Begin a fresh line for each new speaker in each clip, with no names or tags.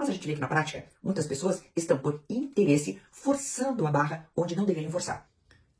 Mas a gente vê que na prática, muitas pessoas estão por interesse forçando a barra onde não deveriam forçar.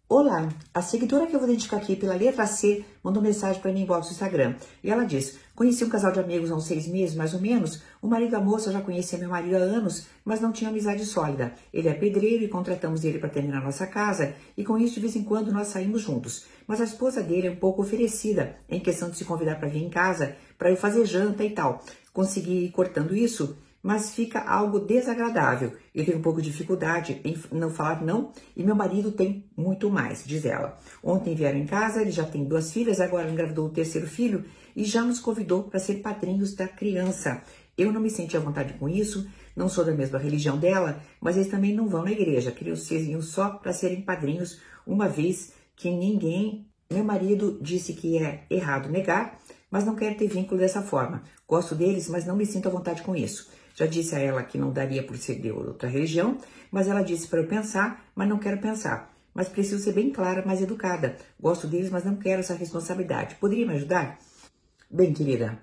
Olá, a seguidora que eu vou identificar aqui pela letra C mandou mensagem para mim inbox no Instagram. E ela diz: Conheci um casal de amigos há uns seis meses, mais ou menos. O marido da moça já conhecia meu marido há anos, mas não tinha amizade sólida. Ele é pedreiro e contratamos ele para terminar nossa casa, e com isso de vez em quando nós saímos juntos. Mas a esposa dele é um pouco oferecida em questão de se convidar para vir em casa, para eu fazer janta e tal. Consegui ir cortando isso mas fica algo desagradável. Eu tenho um pouco de dificuldade em não falar não e meu marido tem muito mais, diz ela. Ontem vieram em casa, ele já tem duas filhas, agora engravidou o terceiro filho e já nos convidou para ser padrinhos da criança. Eu não me senti à vontade com isso, não sou da mesma religião dela, mas eles também não vão na igreja, queriam ser só para serem padrinhos, uma vez que ninguém. Meu marido disse que é errado negar, mas não quero ter vínculo dessa forma. Gosto deles, mas não me sinto à vontade com isso. Já disse a ela que não daria por ser de outra religião, mas ela disse para eu pensar, mas não quero pensar. Mas preciso ser bem clara, mais educada. Gosto deles, mas não quero essa responsabilidade. Poderia me ajudar? Bem, querida,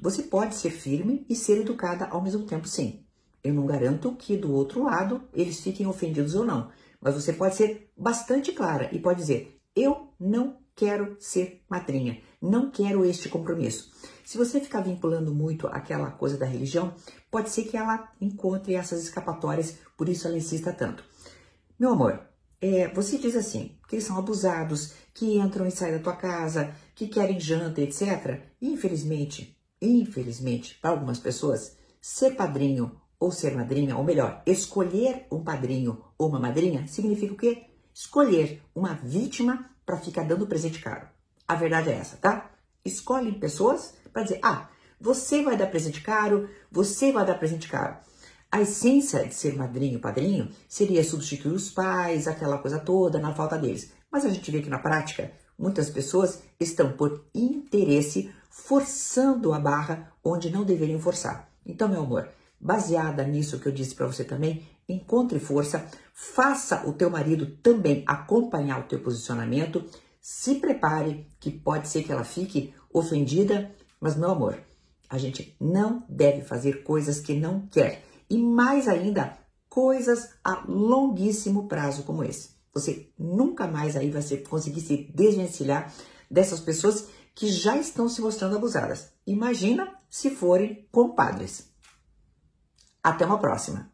você pode ser firme e ser educada ao mesmo tempo, sim. Eu não garanto que do outro lado eles fiquem ofendidos ou não, mas você pode ser bastante clara e pode dizer: eu não quero ser madrinha, não quero este compromisso. Se você ficar vinculando muito aquela coisa da religião, pode ser que ela encontre essas escapatórias, por isso ela insista tanto. Meu amor, é, você diz assim, que eles são abusados, que entram e saem da tua casa, que querem janta, etc. Infelizmente, infelizmente, para algumas pessoas, ser padrinho ou ser madrinha, ou melhor, escolher um padrinho ou uma madrinha, significa o quê? Escolher uma vítima para ficar dando presente caro. A verdade é essa, tá? Escolhem pessoas para dizer: ah, você vai dar presente caro, você vai dar presente caro. A essência de ser madrinho, padrinho, seria substituir os pais, aquela coisa toda, na falta deles. Mas a gente vê que na prática, muitas pessoas estão por interesse forçando a barra onde não deveriam forçar. Então, meu amor, baseada nisso que eu disse para você também, encontre força, faça o teu marido também acompanhar o teu posicionamento, se prepare que pode ser que ela fique ofendida, mas meu amor, a gente não deve fazer coisas que não quer e mais ainda coisas a longuíssimo prazo como esse. Você nunca mais aí vai conseguir se desvencilhar dessas pessoas que já estão se mostrando abusadas. Imagina se forem compadres. Até uma próxima.